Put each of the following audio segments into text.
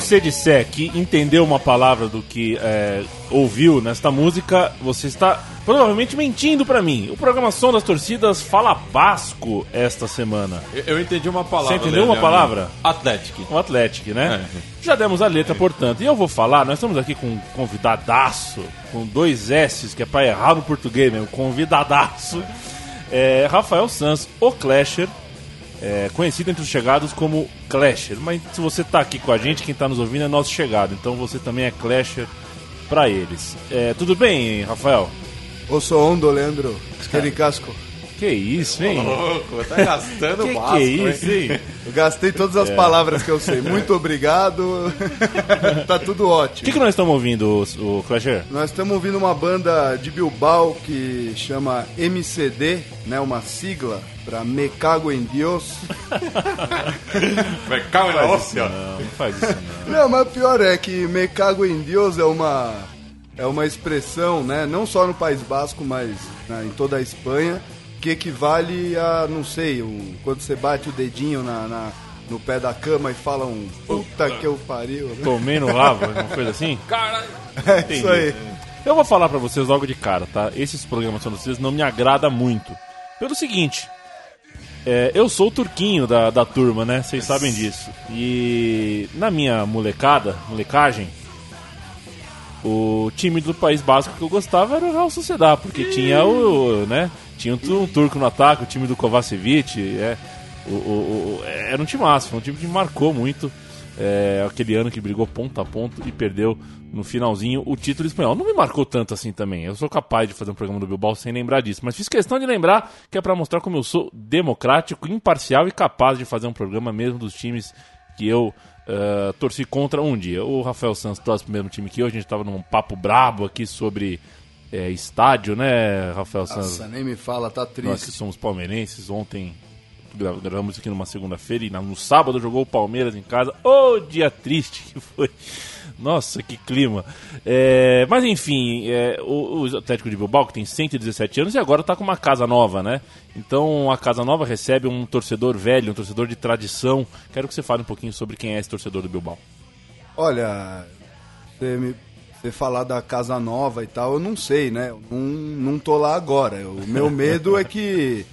você disser que entendeu uma palavra do que é, ouviu nesta música, você está provavelmente mentindo pra mim. O programação das torcidas fala basco esta semana. Eu, eu entendi uma palavra. Você entendeu uma palavra? Atlético. O Atlético, né? É. Já demos a letra, portanto. E eu vou falar, nós estamos aqui com um convidadaço, com dois S's, que é pra errar no português mesmo, convidadaço. É, Rafael Sanz, o Clasher, é, conhecido entre os chegados como Clasher. Mas se você tá aqui com a gente, quem tá nos ouvindo é nosso chegado, então você também é Clasher pra eles. É, tudo bem, Rafael? Eu sou Ondo, Leandro. Aquele casco. Que isso, hein? Louco, tá gastando que, basco, que é isso, hein? hein? Eu gastei todas as palavras que eu sei. Muito obrigado. tá tudo O ótimo. que, que nós estamos ouvindo, o, o Clasher? Nós estamos ouvindo uma banda de Bilbao que chama MCD, né? Uma sigla para Me Cago em Deus. Mas calma, Não, óssea. não faz isso não. Não, mas o pior é que Me Cago em Deus é uma é uma expressão, né? Não só no País Basco, mas né, em toda a Espanha, que equivale a, não sei, um, quando você bate o dedinho na, na- no pé da cama e fala um puta que eu pariu. Né? Tomei no rabo, uma coisa assim? Caralho. É isso aí. Eu vou falar pra vocês logo de cara, tá? Esses programas vocês não me agrada muito. Pelo seguinte, é, eu sou o turquinho da, da turma, né? Vocês sabem disso. E na minha molecada, molecagem, o time do País Basco que eu gostava era o Real Sociedad, porque tinha o, né? Tinha um, um turco no ataque, o time do Kovacevic, é, o, o- o- era um time massa, foi um time que marcou muito. É, aquele ano que brigou ponto a ponto e perdeu no finalzinho o título espanhol. Não me marcou tanto assim também. Eu sou capaz de fazer um programa do Bilbao sem lembrar disso, mas fiz questão de lembrar que é pra mostrar como eu sou democrático, imparcial e capaz de fazer um programa mesmo dos times que eu eh, torci contra um dia. O Rafael Santos torce pro mesmo time que eu, a gente tava num papo brabo aqui sobre eh, estádio, né, Rafael Santos? Nossa, nem me fala, tá Nós que triste. somos palmeirenses, ontem gra- gravamos aqui numa segunda-feira e no sábado jogou o Palmeiras em casa. Ô, dia triste que foi. Nossa, que clima. É, mas enfim, é, o, o Atlético de Bilbao, que tem 117 anos, e agora tá com uma casa nova, né? Então a casa nova recebe um torcedor velho, um torcedor de tradição. Quero que você fale um pouquinho sobre quem é esse torcedor do Bilbao. Olha, você me você falar da casa nova e tal, eu não sei, né? Eu não, não tô lá agora. O meu medo é que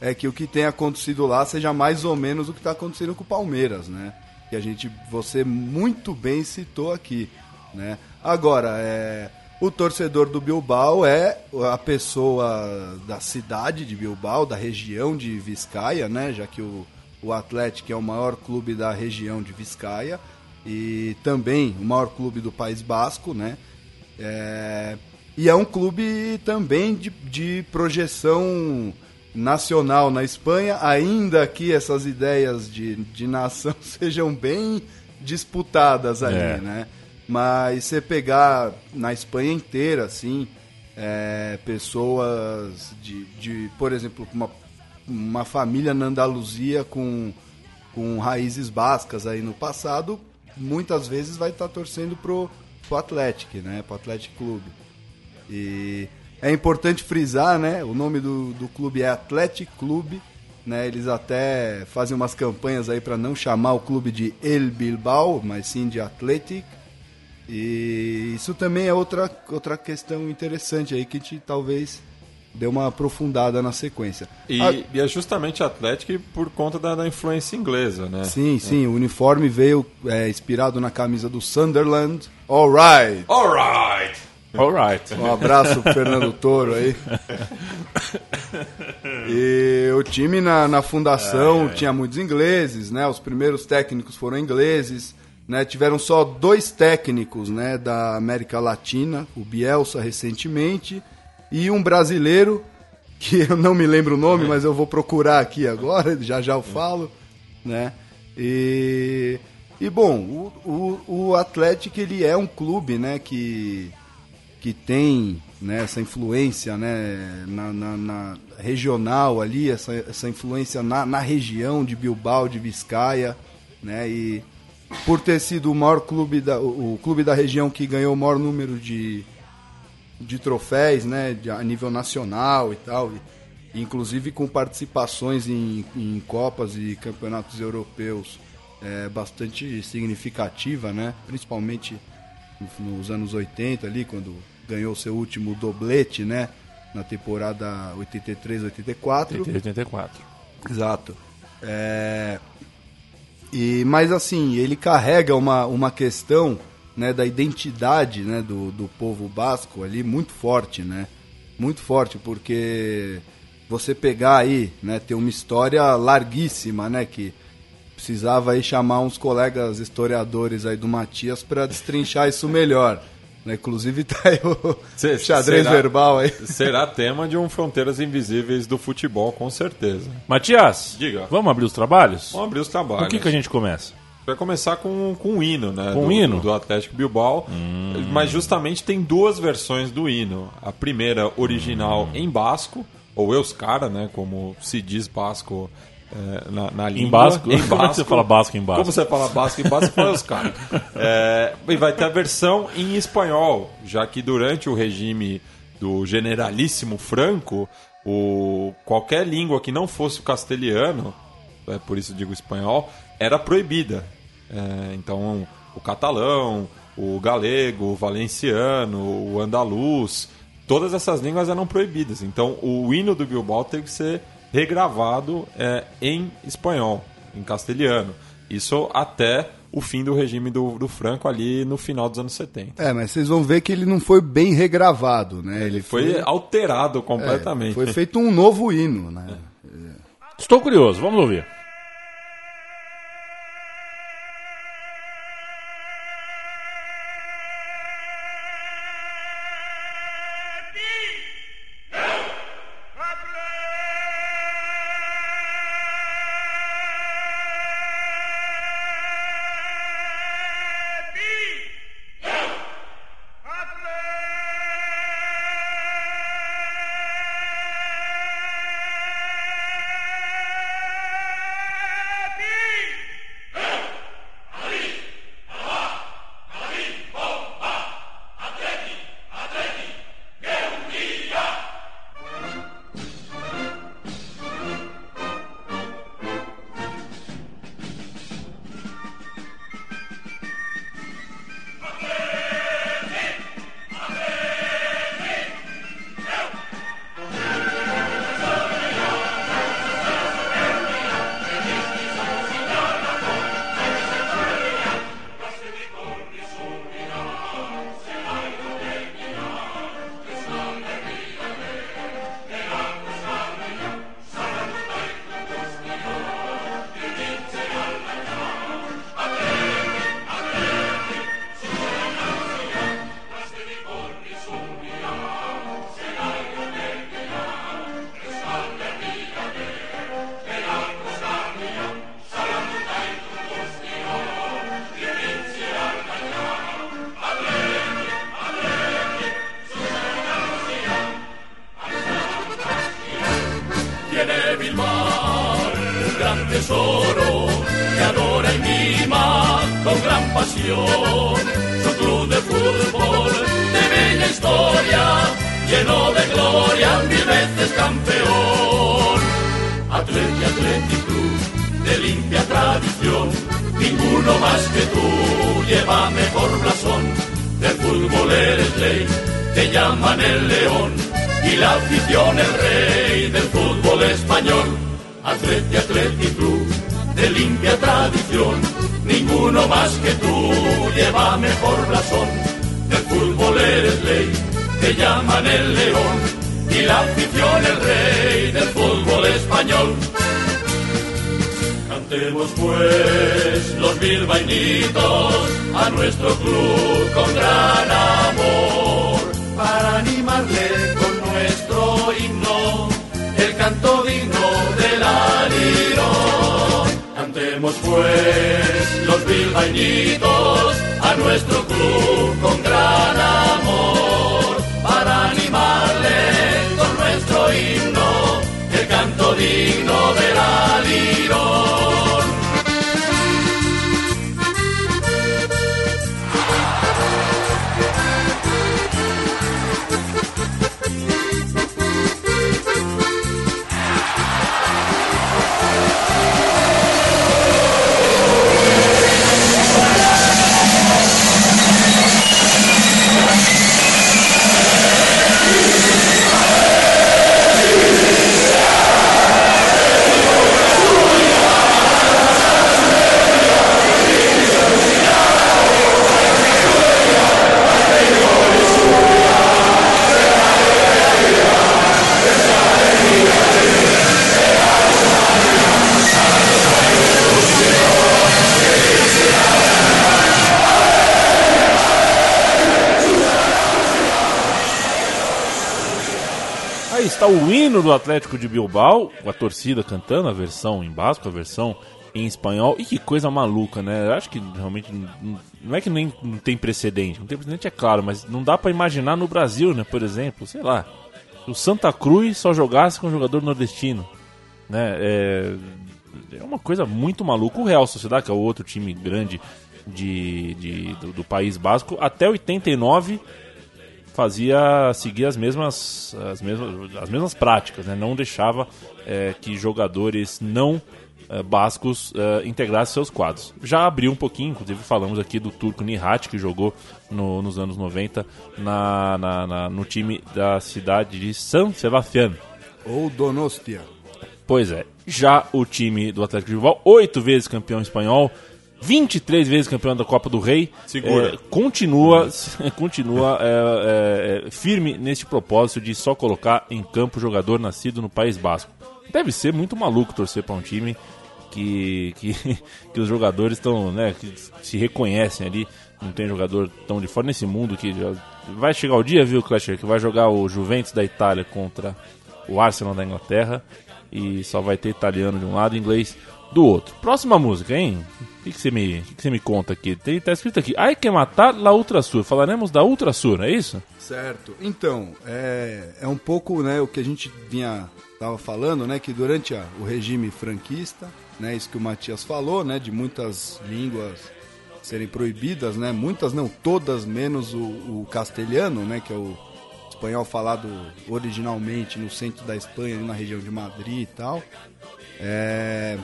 é que o que tem acontecido lá seja mais ou menos o que está acontecendo com o Palmeiras, né? Que a gente você muito bem citou aqui, né? Agora, é o torcedor do Bilbao é a pessoa da cidade de Bilbao, da região de Vizcaia, né? Já que o, o Atlético é o maior clube da região de Vizcaia e também o maior clube do País Basco, né? É, e é um clube também de, de projeção nacional na Espanha, ainda que essas ideias de, de nação sejam bem disputadas ali, É. né? Mas você pegar na Espanha inteira, assim, é, pessoas de, de, por exemplo, uma, uma família na Andaluzia com, com raízes bascas aí no passado, muitas vezes vai estar torcendo pro, pro Atlético, né? Pro Atlético Clube. E é importante frisar, né? O nome do, do clube é Atlético Clube, né? Eles até fazem umas campanhas aí para não chamar o clube de El Bilbao, mas sim de Athletic. E isso também é outra, outra questão interessante aí que a gente talvez dê uma aprofundada na sequência. E, Ah, e é justamente Atlético por conta da, da influência inglesa, né? sim, sim, o uniforme veio é, inspirado na camisa do Sunderland. Alright! Alright! Alright. Um abraço pro Fernando Toro aí. E o time na, na fundação tinha muitos ingleses, né? Os primeiros técnicos foram ingleses, né? Tiveram só dois técnicos, né? Da América Latina, o Bielsa recentemente e um brasileiro que eu não me lembro o nome, mas eu vou procurar aqui agora, já já eu falo, né? E, e bom, o, o, o Atlético ele é um clube, né? Que que tem né, essa influência né, na, na- na regional ali, essa, essa influência na, na região de Bilbao, de Vizcaia, né, e por ter sido o maior clube da, o, o clube da região que ganhou o maior número de, de troféus, né, de- a nível nacional e tal, e, inclusive com participações em, em copas e campeonatos europeus é, bastante significativa, né? Principalmente no- nos anos 80 ali, quando ganhou seu último doblete, né? Na temporada 83-84. 84. Exato. É, E, mas assim, ele carrega uma, uma questão né, da identidade né, do, do povo basco ali muito forte, né? Muito forte, porque você pegar aí, né, ter uma história larguíssima, né? Que precisava aí chamar uns colegas historiadores aí do Matias para destrinchar isso melhor. Né? Inclusive tá aí o Cê- xadrez será- verbal aí. Será tema de um Fronteiras Invisíveis do futebol, com certeza. Matias, Diga. vamos abrir os trabalhos? Vamos abrir os trabalhos. O que, que a gente começa? Vai começar com, com o hino, né? Com do, o hino? Do Atlético Bilbao. Mas justamente tem duas versões do hino. A primeira, original em basco, ou euskara, né? Como se diz basco é, na, na língua. Em basco? Em Como é que basco. você fala basco em basco? Como você fala basco em basco, fala euskara. É, e vai ter a versão em espanhol, já que durante o regime do generalíssimo Franco, o, qualquer língua que não fosse o castelhano, é por isso digo espanhol, era proibida. É, então, o catalão, o galego, o valenciano, o andaluz, todas essas línguas eram proibidas. Então, o hino do Bilbao teve que ser regravado é, em espanhol, em castelhano. Isso até o fim do regime do, do Franco ali no final dos anos 70. É, mas vocês vão ver que ele não foi bem regravado, né? Ele Foi alterado é, completamente. foi feito um novo hino, né? Estou curioso, vamos ouvir. Pasión. Su club de fútbol de bella historia, lleno de gloria, mil veces campeón. Atleti, Atleti Club de limpia tradición, ninguno más que tú lleva mejor blasón. Del fútbol eres ley, te llaman el león y la afición el rey del fútbol español. Atleti, Atleti Club de limpia tradición, ninguno más que tú lleva mejor blasón. Del fútbol eres ley, te llaman el león y la afición el rey del fútbol español. Cantemos pues los bilbainitos a nuestro club con gran amor para animarle pues los bilbainitos a nuestro club con gran amor para animarle con nuestro himno el canto digno del alirón. Hino do Atlético de Bilbao, a torcida cantando a versão em basco, a versão em espanhol. E que coisa maluca, né? Eu acho que realmente não, não é que nem não tem precedente. Não tem precedente, é claro, mas não dá para imaginar no Brasil, né? Por exemplo, sei lá, o Santa Cruz só jogasse com um jogador nordestino, né? É, é uma coisa muito maluca. O Real Sociedade, que é o outro time grande de, de do, do País Basco, até 89 fazia seguir as mesmas as mesmas, as mesmas práticas, né? não deixava é, que jogadores não é, bascos é, integrassem seus quadros. Já abriu um pouquinho, inclusive falamos aqui do turco Nihat, que jogou no, nos anos 90 na, na, na, no time da cidade de San Sebastián. Ou Donostia. Pois é, já o time do Atlético de Bilbao, oito vezes campeão espanhol, 23 vezes campeão da Copa do Rei, é, continua, continua é, é, firme neste propósito de só colocar em campo jogador nascido no País Basco. Deve ser muito maluco torcer para um time que, que, que os jogadores estão, né, que se reconhecem ali. Não tem jogador tão de fora nesse mundo que já... vai chegar o dia, viu, Clasher, que vai jogar o Juventus da Itália contra o Arsenal da Inglaterra e só vai ter italiano de um lado e inglês do outro. Próxima música, hein? O que, você, me, que, que você me conta aqui? Tem, tá escrito aqui, Ai que matar la Ultrasur. Falaremos da Ultrasur, é isso? Certo. Então, é, é um pouco né, o que a gente vinha tava falando, né, que durante a, o regime franquista, né, isso que o Matias falou, né, de muitas línguas serem proibidas, né, muitas não, todas menos o, o castelhano, né, que é o espanhol falado originalmente no centro da Espanha, na região de Madrid e tal. É,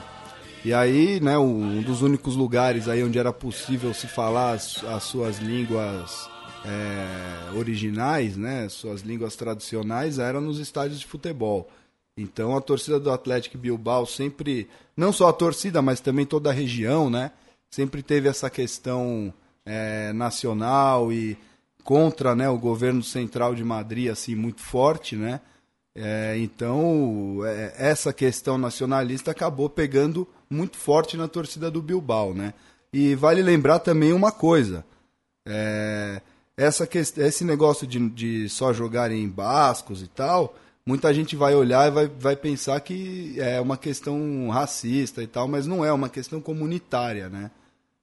e aí, né, um dos únicos lugares aí onde era possível se falar as, as suas línguas é, originais, né, suas línguas tradicionais, eram nos estádios de futebol. Então a torcida do Atlético Bilbao sempre, não só a torcida, mas também toda a região, né, sempre teve essa questão é, nacional e contra, né, o governo central de Madrid assim muito forte, né. É, então é, essa questão nacionalista acabou pegando muito forte na torcida do Bilbao, né? E vale lembrar também uma coisa: é, essa que, esse negócio de, de só jogar em bascos e tal, muita gente vai olhar e vai, vai pensar que é uma questão racista e tal, mas não é, é uma questão comunitária, né?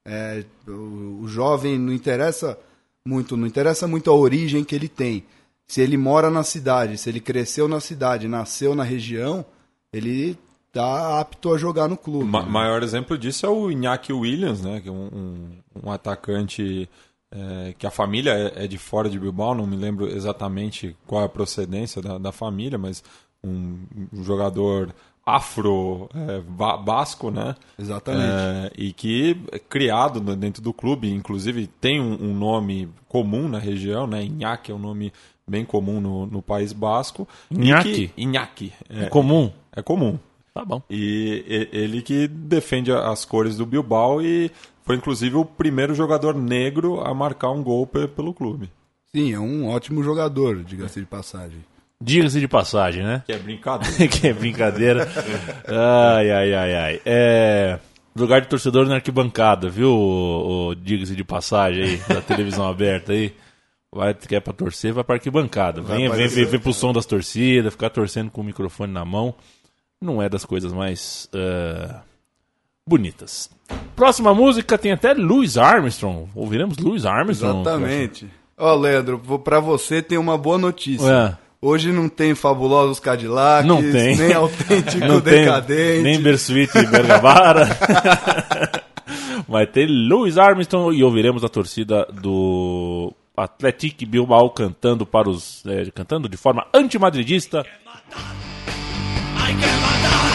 É, o, o jovem não interessa muito, não interessa muito a origem que ele tem. Se ele mora na cidade, se ele cresceu na cidade, nasceu na região, ele tá apto a jogar no clube. Ma né? maior exemplo disso é o Iñaki Williams, né? Que é um, um, um atacante é, que a família é, é, de fora de Bilbao, não me lembro exatamente qual é a procedência da, da família, mas um, um jogador afro é, basco, né? Exatamente. É, e que é criado dentro do clube, inclusive tem um, um nome comum na região, né? Iñaki é um nome bem comum no, no País Basco. Iñaki? Iñaki. É, comum? É comum. Tá bom. E, e ele que defende as cores do Bilbao e foi inclusive o primeiro jogador negro a marcar um gol pelo clube. Sim, é um ótimo jogador, diga-se de passagem. Diga-se de passagem, né? Que é brincadeira. que é brincadeira. ai, ai, ai, ai. É. Lugar de torcedor na arquibancada, viu? O, o diga-se de passagem aí, da televisão aberta aí. Vai, quer pra torcer, vai pra arquibancada. Vem, vem, vem, vem pro som das torcidas, ficar torcendo com o microfone na mão. Não é das coisas mais uh, bonitas. Próxima música tem até Louis Armstrong. Ouviremos Louis Armstrong. Exatamente. Ó, oh, Leandro, pra você tem uma boa notícia. É. Hoje não tem fabulosos Cadillacs, não tem. nem autêntico não decadente, tem, nem Bersuit e Bergavara. Vai ter Louis Armstrong e ouviremos a torcida do Atlético Bilbao cantando para os é, cantando de forma antimadridista. Hay matar, matar.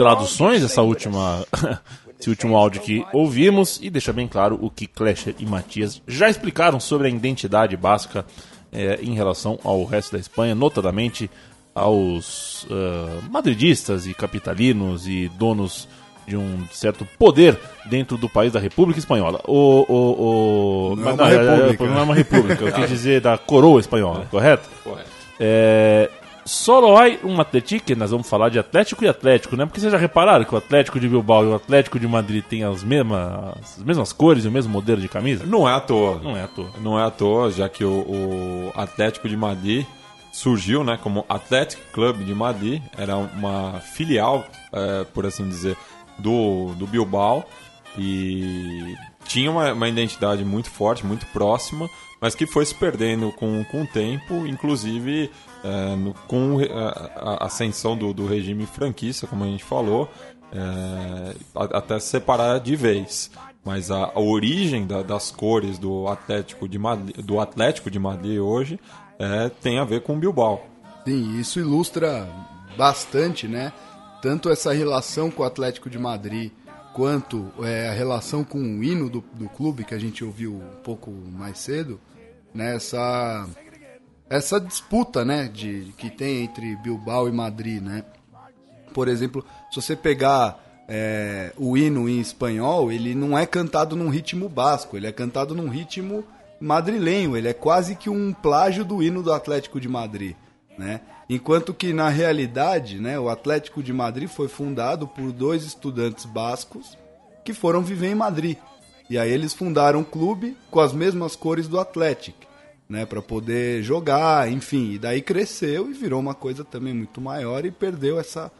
Traduções essa última esse último áudio que ouvimos e deixa bem claro o que Clasher e Matias já explicaram sobre a identidade básica eh, em relação ao resto da Espanha, notadamente aos eh, madridistas e capitalinos e donos de um certo poder dentro do país da República Espanhola. O, o, o... Não é mas uma república. não é uma república, eu quis dizer da coroa espanhola, correto? Correto. É, há um Atlético, nós vamos falar de Atlético e Atlético, né? Porque vocês já repararam que o Atlético de Bilbao e o Atlético de Madrid têm as mesmas, as mesmas cores e o mesmo modelo de camisa? Não é à toa. Não é à toa. Não é à toa, já que o, o Atlético de Madrid surgiu né, como Athletic Club de Madrid, era uma filial, é, por assim dizer, do, do Bilbao e tinha uma, uma identidade muito forte, muito próxima, mas que foi se perdendo com, com o tempo, inclusive é, no- com a, a ascensão do, do regime franquista, como a gente falou, é, até se separar de vez. Mas a, a origem da- das cores do Atlético de Madrid, do Atlético de Madrid hoje é, tem a ver com o Bilbao. Sim, isso ilustra bastante, né? Tanto essa relação com o Atlético de Madrid, quanto é, a relação com o hino do, do clube, que a gente ouviu um pouco mais cedo, né? Essa, essa disputa, né? De, que tem entre Bilbao e Madrid, né? Por exemplo, se você pegar é, o hino em espanhol, ele não é cantado num ritmo basco, ele é cantado num ritmo madrilenho, ele é quase que um plágio do hino do Atlético de Madrid, né? Enquanto que na realidade, né, o Atlético de Madrid foi fundado por dois estudantes bascos que foram viver em Madrid. E aí eles fundaram um clube com as mesmas cores do Atlético, né, para poder jogar, enfim, e daí cresceu e virou uma coisa também muito maior e perdeu essa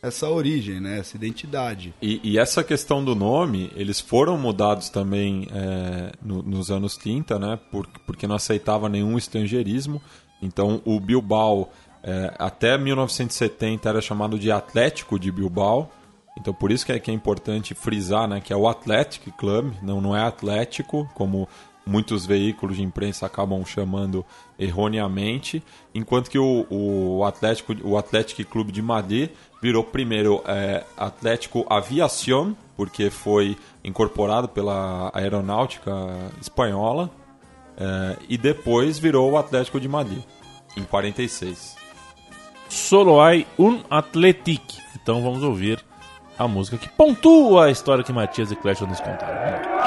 essa origem, né, essa identidade. E, e essa questão do nome, eles foram mudados também é, no- nos anos 30, né? Por, porque não aceitava nenhum estrangeirismo. Então o Bilbao, é, até 1970, era chamado de Atlético de Bilbao. Então por isso que é, que é importante frisar, né? Que é o Athletic Club, não, não é Atlético, como muitos veículos de imprensa acabam chamando erroneamente, enquanto que o, o Atlético, o Atlético Clube de Madrid virou primeiro é, Atlético Aviación, porque foi incorporado pela aeronáutica espanhola, é, e depois virou o Atlético de Madrid, em 46. Solo hay un Atletic. Então vamos ouvir a música que pontua a história que Matias e Clash nos contaram.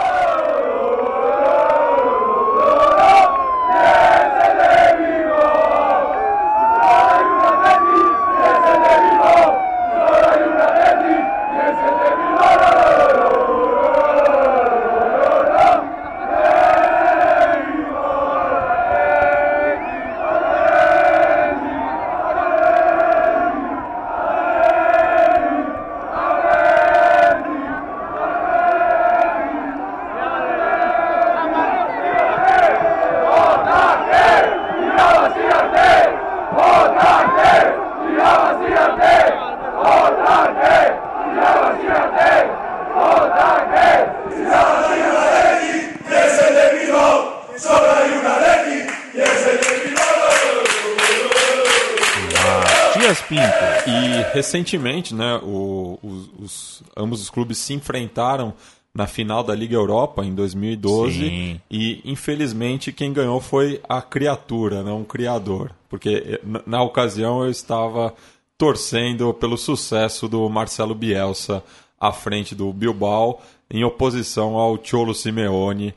Matias Pinto. E recentemente, né, o- os, os- ambos os clubes se enfrentaram na final da Liga Europa em 2012 Sim. e infelizmente quem ganhou foi a criatura, não o criador, porque eh, na, na ocasião eu estava torcendo pelo sucesso do Marcelo Bielsa à frente do Bilbao, em oposição ao Cholo Simeone,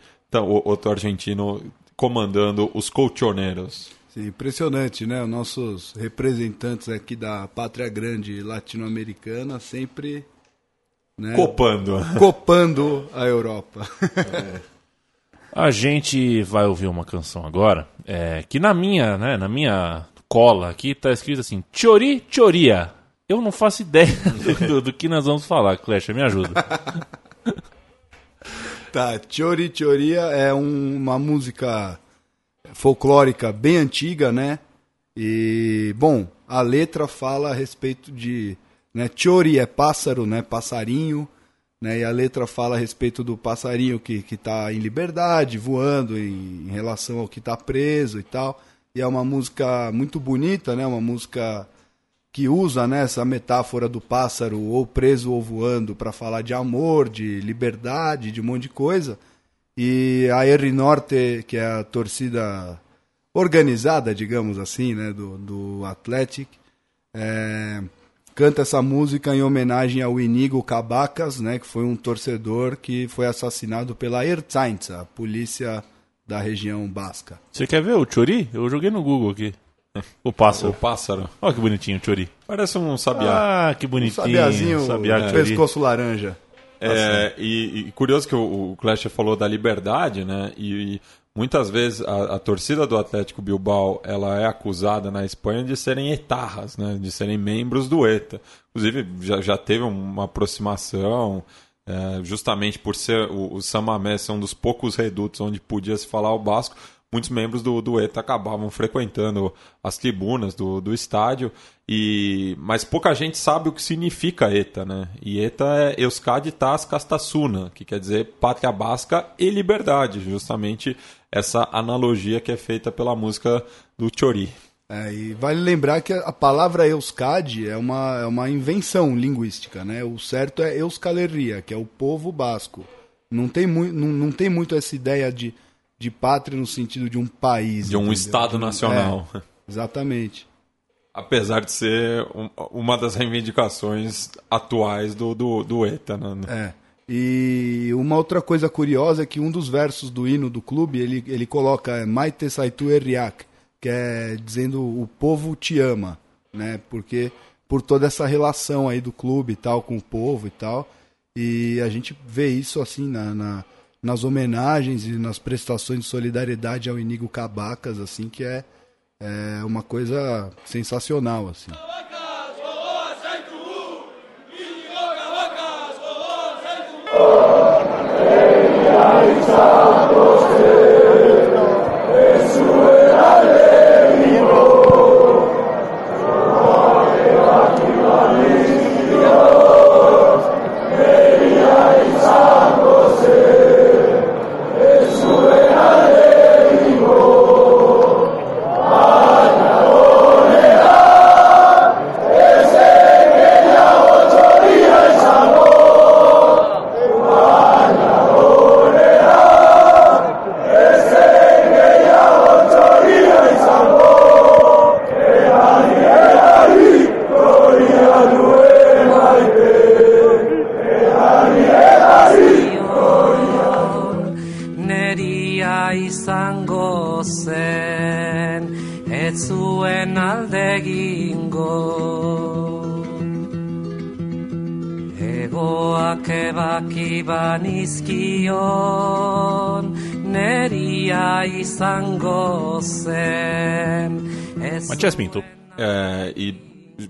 outro argentino comandando os colchoneros. Sim, impressionante, né? Os nossos representantes aqui da pátria grande latino-americana sempre né, Copando. copando a Europa. A gente vai ouvir uma canção agora, é, que na minha, né, na minha cola aqui tá escrito assim, Chori Choria. Eu não faço ideia do, do- do que nós vamos falar, Clash, me ajuda. Tá, Chori Choria é um- uma música folclórica bem antiga, né? E, bom, a letra fala a respeito de. Né, Chori é pássaro, né? Passarinho. Né, e a letra fala a respeito do passarinho que, que tá em liberdade, voando em, em relação ao que tá preso e tal. E é uma música muito bonita, né? Uma música que usa né, essa metáfora do pássaro ou preso ou voando para falar de amor, de liberdade, de um monte de coisa. E a R Norte, que é a torcida organizada, digamos assim, né, do, do Athletic, é, canta essa música em homenagem ao Inigo Cabacas, né, que foi um torcedor que foi assassinado pela Ertzaintza, a polícia da região basca. Você quer ver o Chori? Eu joguei no Google aqui. O pássaro. O pássaro. Olha que bonitinho o Chori. Parece um sabiá. Ah, que bonitinho. Sabiazinho, Sabiá é, pescoço laranja. É, e, e curioso que o, o Clash falou da liberdade, né? E, e muitas vezes a, a torcida do Atlético Bilbao ela é acusada na Espanha de serem etarras, né? De serem membros do ETA. Inclusive já, já teve uma aproximação, é, justamente por ser o, o San Mamés ser um dos poucos redutos onde podia se falar o basco. Muitos membros do, do ETA acabavam frequentando as tribunas do, do estádio, e mas pouca gente sabe o que significa ETA, né? E ETA é Euskadi Tas Castasuna, que quer dizer pátria basca e liberdade, justamente essa analogia que é feita pela música do Chori. É, e vale lembrar que a palavra Euskadi é uma, é uma invenção linguística, né? O certo é Euskaleria, que é o povo basco. Não tem, mui, não, não tem muito essa ideia de, de pátria no sentido de um país. De um entendeu? Estado um- nacional. é, exatamente. Apesar de ser um- uma das reivindicações atuais do, do, do ETA, né? É. E uma outra coisa curiosa é que um dos versos do hino do clube, ele, ele coloca é, Maite Saitu Eriak, que é dizendo o povo te ama, né? Porque por toda essa relação aí do clube e tal com o povo e tal. E a gente vê isso assim na, na- nas homenagens e nas prestações de solidariedade ao Inigo Cabacas, assim, que é, é uma coisa sensacional, assim. Matias Pinto. É, e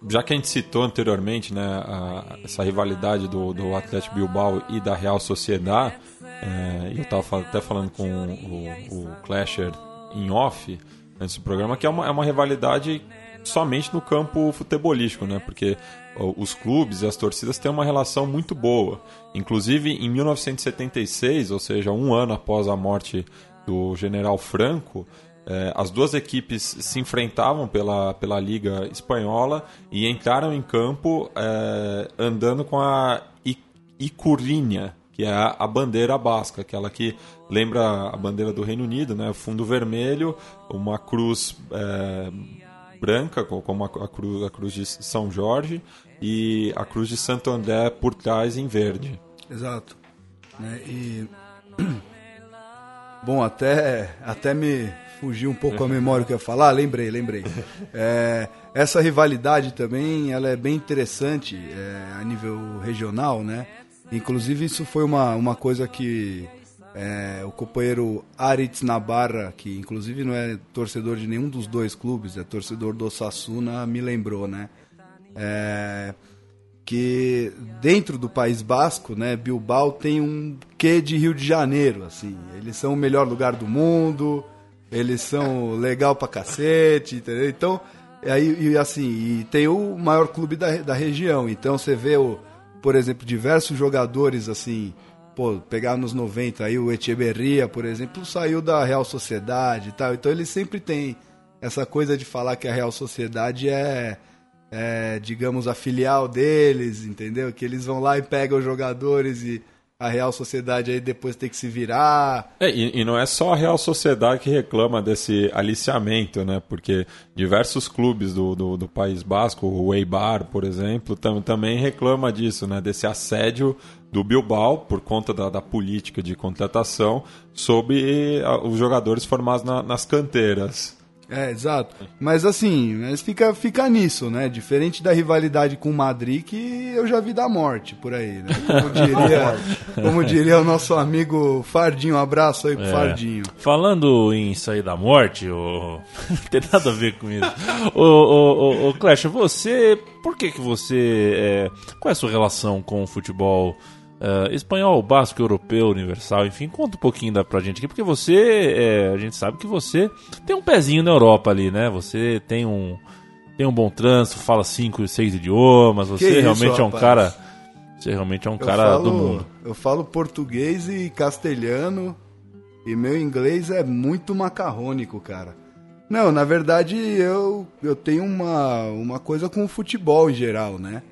já que a gente citou anteriormente né, a- essa rivalidade do, do Atlético Bilbao e da Real Sociedad, é, eu estava até falando com o, o Clasher em off antes do programa, que é uma, é uma rivalidade somente no campo futebolístico, né? Porque os clubes e as torcidas têm uma relação muito boa. Inclusive, em 1976, ou seja, um ano após a morte do General Franco, eh, as duas equipes se enfrentavam pela, pela Liga Espanhola e entraram em campo eh, andando com a I- Icurrinha, que é a, bandeira basca, aquela que lembra a bandeira do Reino Unido, né? Fundo vermelho, uma cruz eh, branca, co- como a, a cruz, a cruz de São Jorge, e a cruz de Santo André por trás em verde. Exato. Né, E. Bom, até, até me fugiu um pouco a memória que eu ia falar, lembrei, lembrei. É, essa rivalidade também ela é bem interessante é, a nível regional, né? Inclusive isso foi uma, uma coisa que é, o companheiro Aritz Nabarra, que inclusive não é torcedor de nenhum dos dois clubes, é torcedor do Osasuna, me lembrou, né? É, que dentro do País Basco, né, Bilbao tem um quê de Rio de Janeiro, assim. Eles são o melhor lugar do mundo, eles são legal pra cacete, entendeu? Então, aí, e assim, e tem o maior clube da, da região. Então você vê, o, por exemplo, diversos jogadores, assim, pô, pegar nos 90 aí, o Echeverria, por exemplo, saiu da Real Sociedade e tal. Então eles sempre têm essa coisa de falar que a Real Sociedade é é, digamos, a filial deles, entendeu? Que eles vão lá e pegam os jogadores e a Real Sociedade aí depois tem que se virar. É, e, e não é só a Real Sociedade que reclama desse aliciamento, né? Porque diversos clubes do, do, do País Basco, o Eibar, por exemplo, tam, também reclama disso, né? Desse assédio do Bilbao por conta da, da política de contratação sobre os jogadores formados na- nas canteiras. É, exato. Mas assim, mas fica, fica nisso, né? Diferente da rivalidade com o Madrid, que eu já vi da morte por aí, né? Como diria, como diria o nosso amigo Fardinho. Um abraço aí pro É. Fardinho. Falando em sair da morte, o... não tem nada a ver com isso. Ô, Clash, você. Por que que você. é, Qual é a sua relação com o futebol é, espanhol, basco, europeu, universal? Enfim, conta um pouquinho da, pra gente aqui, porque você. é, a gente sabe que você tem um pezinho na Europa ali, né? Você tem um. Tem um bom trânsito, fala cinco, seis idiomas, você isso, realmente é um rapaz? cara. Você realmente é um Eu cara falo, do mundo. Eu falo português e castelhano e meu inglês é muito macarrônico, cara. Não, na verdade eu, eu tenho uma, uma coisa com o futebol em geral, né?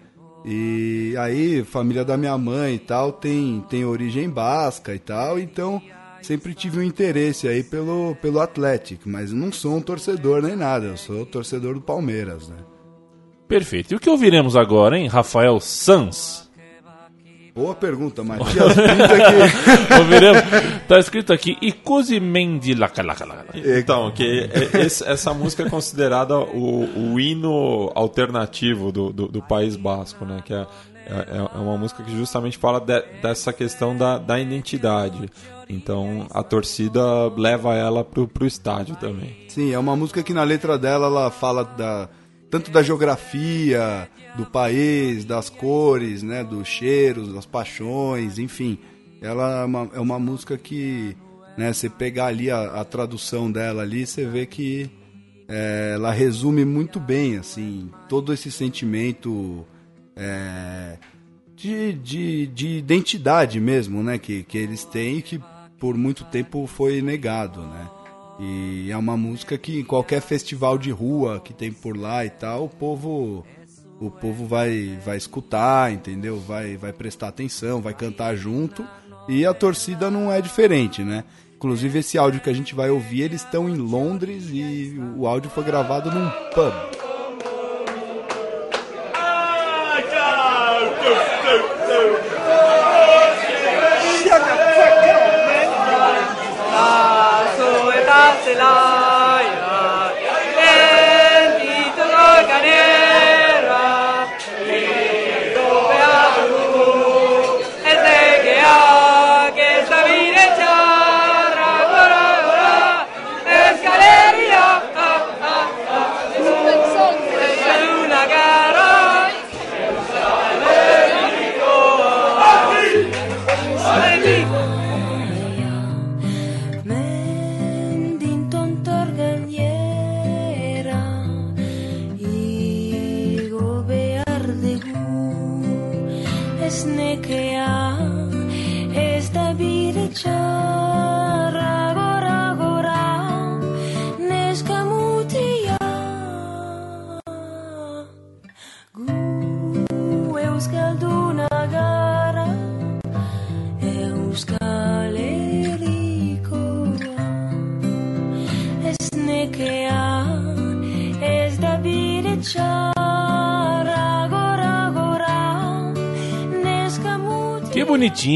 E aí, família da minha mãe e tal tem, tem origem basca e tal, então sempre tive um interesse aí pelo, pelo Atlético, mas não sou um torcedor nem nada, eu sou torcedor do Palmeiras, né? Perfeito. E o que ouviremos agora, hein? Rafael Sanz. Boa pergunta, Matias Pinto. Tá escrito aqui, Ikuzimendi Lakalakala. Então, que é- esse- essa música é considerada o, o hino alternativo do, do, do País Basco, né? Que é, é, é uma música que justamente fala de- dessa questão da, da identidade. Então, a torcida leva ela pro, pro estádio também. Sim, é uma música que na letra dela ela fala da, tanto da geografia do país, das cores, né, dos cheiros, das paixões, enfim. Ela é uma, é uma música que, né, você pegar ali a, a tradução dela ali, você vê que é, ela resume muito bem, assim, todo esse sentimento é, de, de, de identidade mesmo, né, que, que eles têm e que por muito tempo foi negado, né. E é uma música que em qualquer festival de rua que tem por lá e tal, o povo o povo vai vai escutar, entendeu? Vai vai prestar atenção, vai cantar junto e a torcida não é diferente, né? Inclusive esse áudio que a gente vai ouvir, eles estão em Londres e o áudio foi gravado num pub. 啦。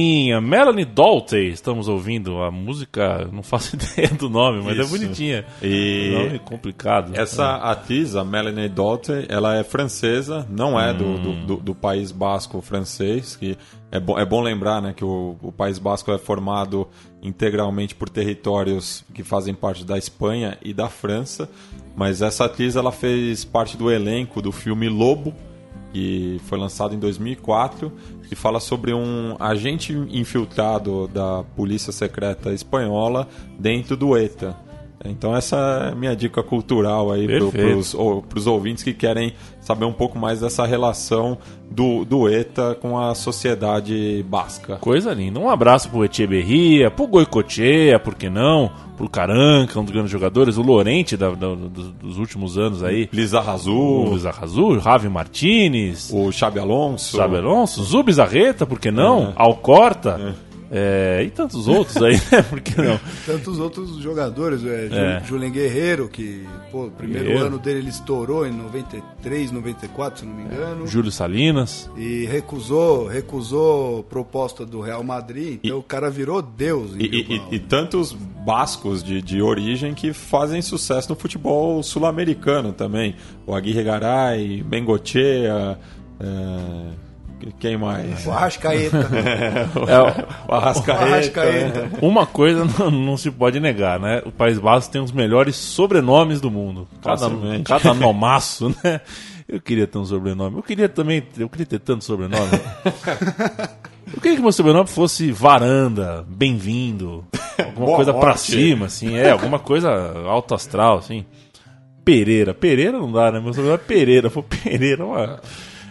Bonitinha, Melanie Dolte. Estamos ouvindo a música, não faço ideia do nome, mas é Isso. bonitinha. E Nome complicado. Essa atriz, a Melanie Dolte, ela é francesa, não é do, do, do- do País Basco francês, que é, bom é bom lembrar né, que o, o País Basco é formado integralmente por territórios que fazem parte da Espanha e da França, mas essa atriz ela fez parte do elenco do filme Lobo, que foi lançado em 2004 e fala sobre um agente infiltrado da polícia secreta espanhola dentro do ETA. Então essa é a minha dica cultural aí para os ouvintes que querem saber um pouco mais dessa relação do, do ETA com a sociedade basca. Coisa linda. Um abraço pro Echeverria, pro Goicochea, por que não? Pro Caranca, um dos grandes jogadores, o Lorente da- da- dos, dos últimos anos aí. Lisa O Arrazul, Ravi Martinez, o Xabi Alonso. Sabe Alonso, Zubizarreta, por que não? Alcorta. é, e tantos outros aí, né? Por que não? Tantos outros jogadores, é, É. Julen Guerreiro, que, pô, o primeiro Guerreiro. ano dele ele estourou em 93, 94, se não me engano. Júlio Salinas. E recusou, recusou proposta do Real Madrid, então o cara virou Deus. E, e- Bilbao. e- e tantos bascos de, de origem que fazem sucesso no futebol sul-americano também. O Aguirre Garay, Bengochea, é, quem mais? O Arrascaeta. É, O Arrascaeta. O Arrascaeta. né? uma coisa não, não se pode negar, né? O País Basco tem os melhores sobrenomes do mundo. Cada, Facilmente. cada nomaço, né? Eu queria ter um sobrenome. Eu queria também, eu queria ter tanto sobrenome. Eu queria que meu sobrenome fosse Varanda, Bem-vindo, alguma Boa coisa pra morte. cima, assim, é, alguma coisa alto astral, assim. Pereira, Pereira não dá, né? Meu sobrenome é Pereira, pô, Pereira, mano.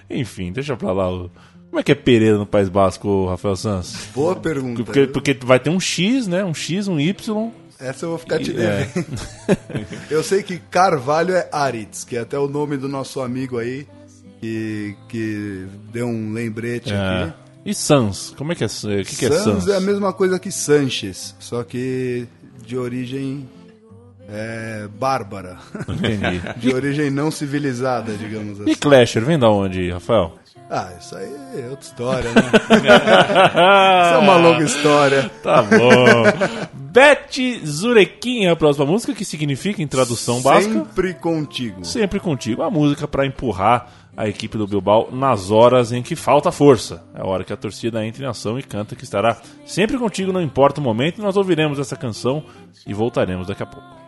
Enfim, deixa pra lá. o- Como é que é Pereira no País Basco, Rafael Santos? Boa pergunta. Porque, porque vai ter um X, né? Um X, um Y. Essa eu vou ficar te É. devendo. eu sei que Carvalho é Aritz, que é até o nome do nosso amigo aí, que, que deu um lembrete É. aqui. E Sans? Como é que é? O que, que é Sans Sans? é a mesma coisa que Sanches, só que de origem é, bárbara. Entendi. De origem não civilizada, digamos E assim. Clasher, vem da onde, Rafael? Ah, isso aí é outra história, né? isso é uma longa história. Tá bom. Bete Zurequinha, a próxima música, que significa em tradução básica? Sempre contigo. Sempre contigo. A música para empurrar a equipe do Bilbao nas horas em que falta força. É a hora que a torcida entra em ação e canta que estará sempre contigo, não importa o momento. E nós ouviremos essa canção e voltaremos daqui a pouco.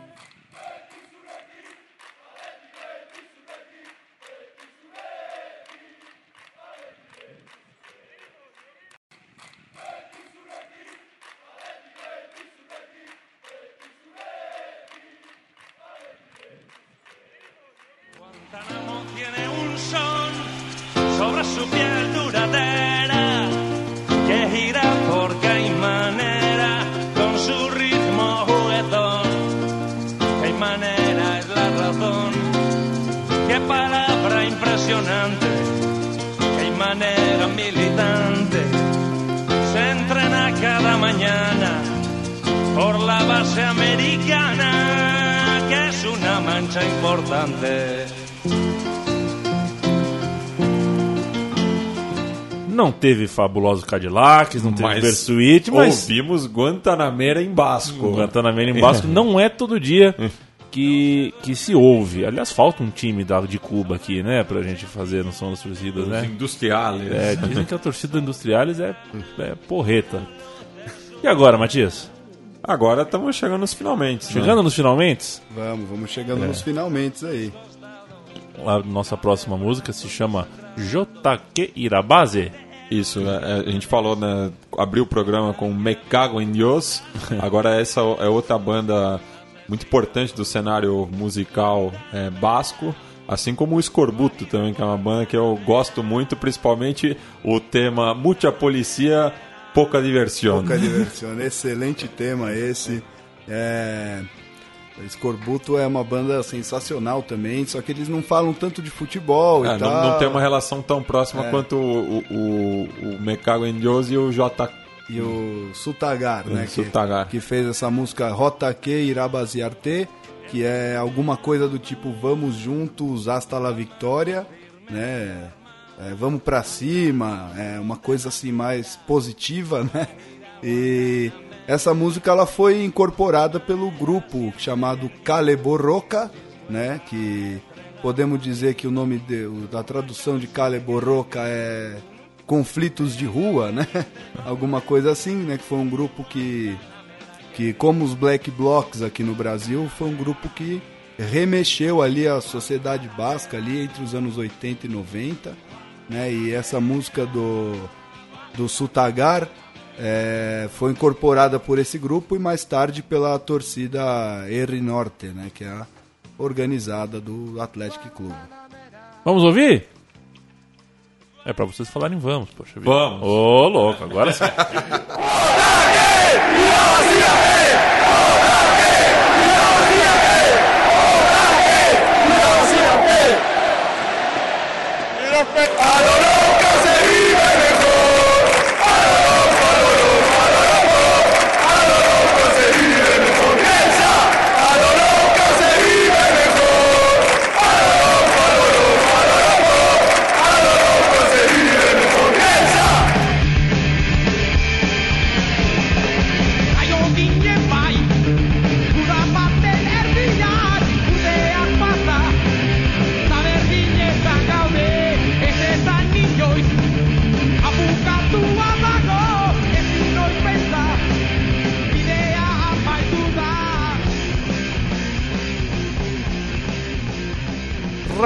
Americana, que es una mancha importante. Não teve fabulosos Cadillacs, não teve Mas Bersuit, mas Ouvimos Guantanamera em basco. Guantanamera em Basco não é todo dia que, que se ouve. Aliás, falta um time da, de Cuba aqui, né? Pra gente fazer no som das torcidas, Os né? industriales. É, dizem que a torcida industriales é, é porreta. E agora, Matias? Agora estamos chegando nos finalmente. Chegando nos finalmente, Vamos, vamos chegando nos finalmente aí. a nossa próxima música se chama Jotake Irabase. Isso, é, é, a gente falou, né? Abriu o programa com Me Cago em Dios. Agora essa é outra banda muito importante do cenário musical é, basco. Assim como o Escorbuto também, que é uma banda que eu gosto muito, principalmente o tema Mucha Policia, Pouca Diversión. Pouca diversão. Excelente tema esse. É... Escorbuto é uma banda sensacional também, só que eles não falam tanto de futebol É, e não, tal. não tem uma relação tão próxima É. quanto o, o, o Me Cago em Dios e o J. E o Sutagar, né? O Sutagar. Que, que fez essa música Rotaque Irabaziarte, que é alguma coisa do tipo Vamos juntos hasta la victória, né? É, vamos pra cima, é uma coisa assim mais positiva, né? E essa música ela foi incorporada pelo grupo chamado Caleborroca, né? Que podemos dizer que o nome de, da tradução de Caleborroca é conflitos de rua, né? Alguma coisa assim, né? Que foi um grupo que que como os Black Blocs aqui no Brasil, foi um grupo que remexeu ali a sociedade basca ali entre os anos 80 e 90, né? E essa música do do Sutagar é, foi incorporada por esse grupo e mais tarde pela torcida R Norte, né? Que é a organizada do Athletic Clube. Vamos ouvir? É pra vocês falarem vamos, poxa vida. Vamos. Ô, louco, agora sim. Aio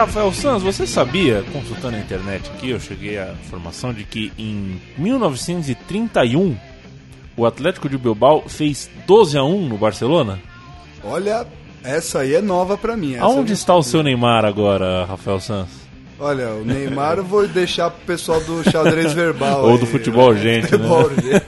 Rafael Sanz, você sabia, consultando a internet aqui, eu cheguei à informação de que em 1931 o Atlético de Bilbao fez 12 a 1 no Barcelona? Olha, essa aí é nova pra mim. Aonde está o seu Neymar agora, Rafael Sanz? Olha, o Neymar eu vou deixar pro pessoal do xadrez verbal. Ou aí. do futebol gente, né? Futebol urgente.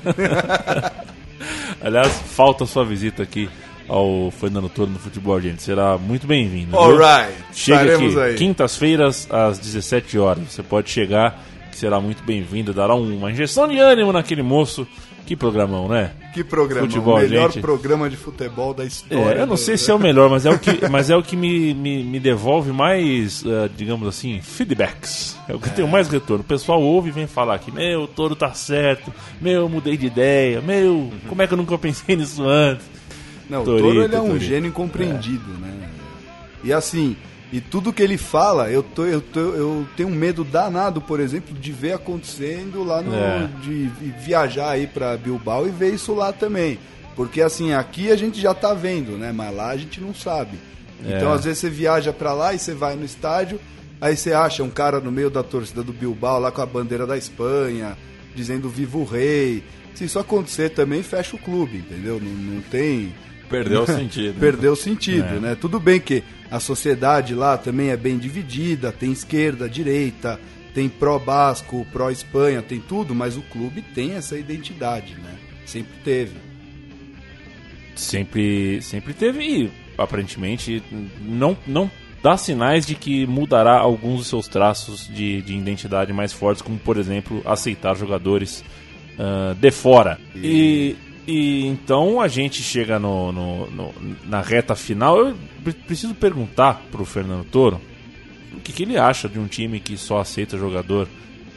Aliás, falta sua visita aqui ao Fernando Toro no Futebol Gente. Será muito bem-vindo. Alright, Chega aqui, aí. quintas-feiras, às 17 horas. Você pode chegar, que será muito bem-vindo. Dará uma injeção de ânimo naquele moço. Que programão, né? Que programa, Futebol, o melhor gente. programa de futebol da história. É, eu não sei se é o melhor, mas é o que, mas é o que me, me, me devolve mais, eh, digamos assim, feedbacks. É o que eu tenho mais retorno. O pessoal ouve e vem falar que, meu, o touro tá certo, meu, eu mudei de ideia, meu, como é que eu nunca pensei nisso antes? Não, o Torito, Toro ele é um Torito. gênio incompreendido, né? E assim, e tudo que ele fala, eu, tô, eu, tô, eu tenho um medo danado, por exemplo, de ver acontecendo lá no. É. de vi- viajar aí pra Bilbao e ver isso lá também. Porque assim, aqui a gente já tá vendo, né? Mas lá a gente não sabe. Então, É. às vezes você viaja pra lá e você vai no estádio, aí você acha um cara no meio da torcida do Bilbao lá com a bandeira da Espanha, dizendo Viva o Rei. Se isso acontecer também, fecha o clube, entendeu? Não, não tem. Perdeu o sentido. Perdeu o sentido, É. né? Tudo bem que a sociedade lá também é bem dividida, tem esquerda, direita, tem pró-Basco, pró-Espanha, tem tudo, mas o clube tem essa identidade, né? Sempre teve. Sempre, sempre teve e aparentemente não, não dá sinais de que mudará alguns dos seus traços de, de identidade mais fortes, como por exemplo aceitar jogadores ah, de fora. E, e então a gente chega no, no- no- na reta final. Eu pre- preciso perguntar pro Fernando Toro o que, que ele acha de um time que só aceita jogador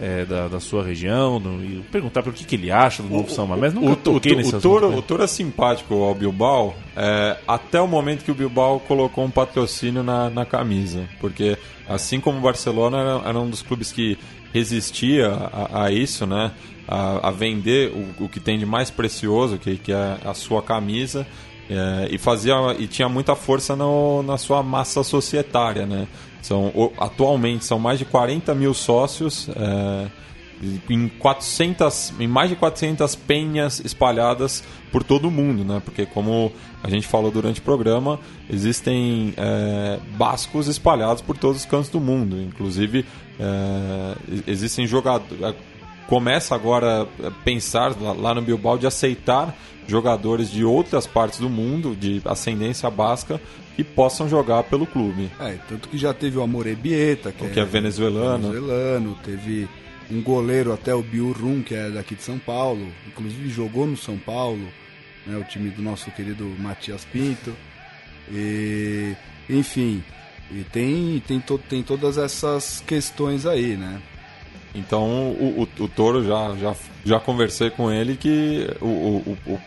eh, da, da sua região, e perguntar para o que, que ele acha do novo Samba, mas nunca o, toquei o, nesse o, assunto, Toro, né? o Toro é simpático ao Bilbao é, até o momento que o Bilbao colocou um patrocínio na, na camisa. Porque assim como o Barcelona era, era um dos clubes que resistia a, a isso, né? A, a vender o, o que tem de mais precioso, que, que é a sua camisa. é, e fazia e tinha muita força no, na sua massa societária, né? São, atualmente são mais de 40 mil sócios é, em 400, em mais de 400 penhas espalhadas por todo o mundo, né? Porque como a gente falou durante o programa, existem é, bascos espalhados por todos os cantos do mundo, inclusive é, existem jogadores. Começa agora a pensar lá- no Bilbao de aceitar jogadores de outras partes do mundo, de ascendência basca, que possam jogar pelo clube. É, tanto que já teve o Amorebieta, que, Que é venezuelano. venezuelano, teve um goleiro até o Biurrum, que é daqui de São Paulo, inclusive jogou no São Paulo, né, o time do nosso querido Matias Pinto. E, enfim, e tem, tem, to, tem todas essas questões aí, né? Então o, o, o Toro já, já, já conversei com ele que o, o, o,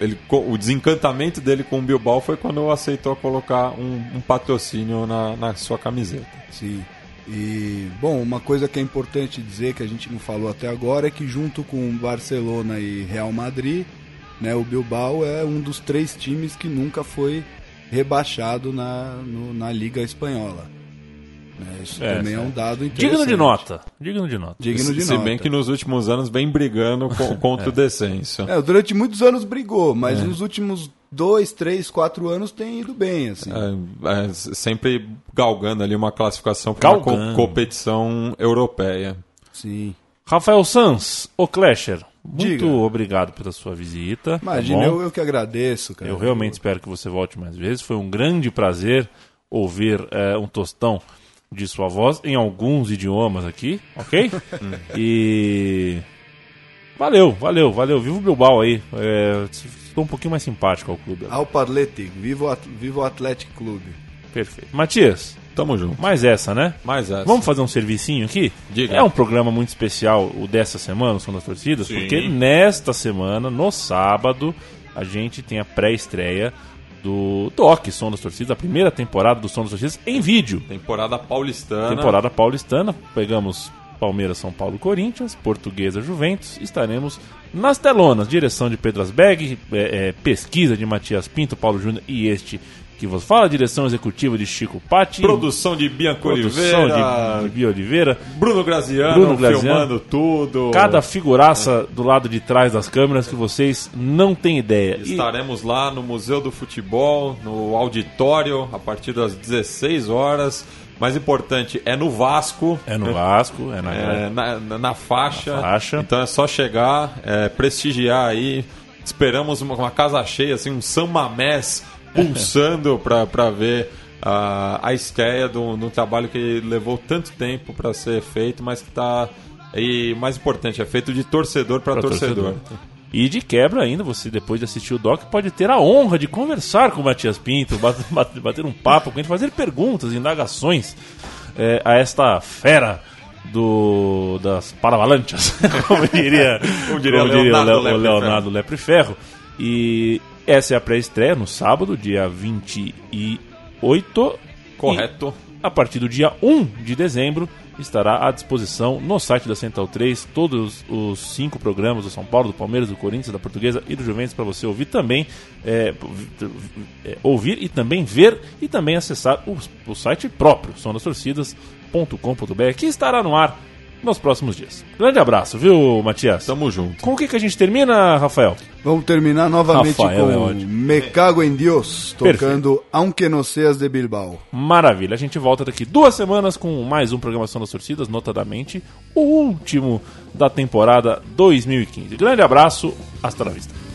ele, o desencantamento dele com o Bilbao foi quando aceitou colocar um, um patrocínio na, na sua camiseta. Sim. E, bom, uma coisa que é importante dizer que a gente não falou até agora é que junto com Barcelona e Real Madrid, né, o Bilbao é um dos três times que nunca foi rebaixado na, no- na Liga Espanhola. Né, isso É, também é um dado interessante. Digno de nota. Digno de nota. Digno de Se nota. bem que nos últimos anos vem brigando co- contra o descenso. É, durante muitos anos brigou, mas nos últimos dois, três, quatro anos tem ido bem, assim. É, é, sempre galgando ali uma classificação para uma co- Galgando. competição europeia. Sim. Rafael Sanz, o Clasher, muito Diga. obrigado pela sua visita. tá Imagina, bom? eu, eu que agradeço, cara. Eu realmente espero que você volte mais vezes. Foi um grande prazer ouvir eh, um tostão de sua voz em alguns idiomas aqui, ok? e. Valeu, valeu, valeu. Viva o Bilbao aí. É, estou um pouquinho mais simpático ao clube. Ao Parletic, viva o, At- viva o Atlético Clube. Perfeito. Matias, Tamo junto. mais essa, né? Mais essa. Vamos fazer um servicinho aqui? Diga. É um programa muito especial o dessa semana, o Som das Torcidas, Sim. porque nesta semana, no sábado, a gente tem a pré-estreia do DOC, Som das Torcidas, a primeira temporada do Som das Torcidas em vídeo. Temporada paulistana. Temporada paulistana, pegamos Palmeiras, São Paulo, Corinthians, Portuguesa, Juventus, estaremos nas telonas, direção de Pedro Asbeg, é, é, pesquisa de Matias Pinto, Paulo Júnior e este que vos fala, direção executiva de Chico Patti, Produção de Bianca produção Oliveira. de, de Bia Oliveira, Bruno Graziano, Bruno Graziano. filmando tudo. cada figuraça do lado de trás das câmeras que vocês não têm ideia. E- Estaremos lá no Museu do Futebol, no auditório, a partir das 16 horas. Mais importante, é no Vasco. é no Vasco, é na É, na, na- na faixa. Na faixa. Então é só chegar, é, prestigiar aí. Esperamos uma, uma casa cheia, assim, um São Mamés pulsando pra ver a, a estreia de um trabalho que levou tanto tempo pra ser feito, mas que tá. E mais importante, é feito de torcedor pra pra torcedor. E de quebra ainda, você depois de assistir o doc pode ter a honra de conversar com o Matias Pinto, bat- bat- bater um papo com ele, fazer perguntas, indagações é, a esta fera do das Paravalanchas, como diria, Como diria o Leonardo Leo- o Lepre Leonardo Lepre Ferro. E essa é a pré-estreia no sábado, dia 28. Correto. E a partir do dia 1 de dezembro estará à disposição no site da Central 3 todos os cinco programas do São Paulo, do Palmeiras, do Corinthians, da Portuguesa e do Juventus para você ouvir também, é, é, ouvir e também ver e também acessar o, o site próprio, sondastorcidas.com.br, que estará no ar nos próximos dias. Grande abraço, viu, Matias? Tamo junto. Com o que, que a gente termina, Rafael? Vamos terminar novamente Rafael é com ótimo. Me Cago em Dios, tocando Aunque No Seas de Bilbao. Maravilha. A gente volta daqui duas semanas com mais um Programação das Torcidas, notadamente o último da temporada 2015. Grande abraço, hasta la vista.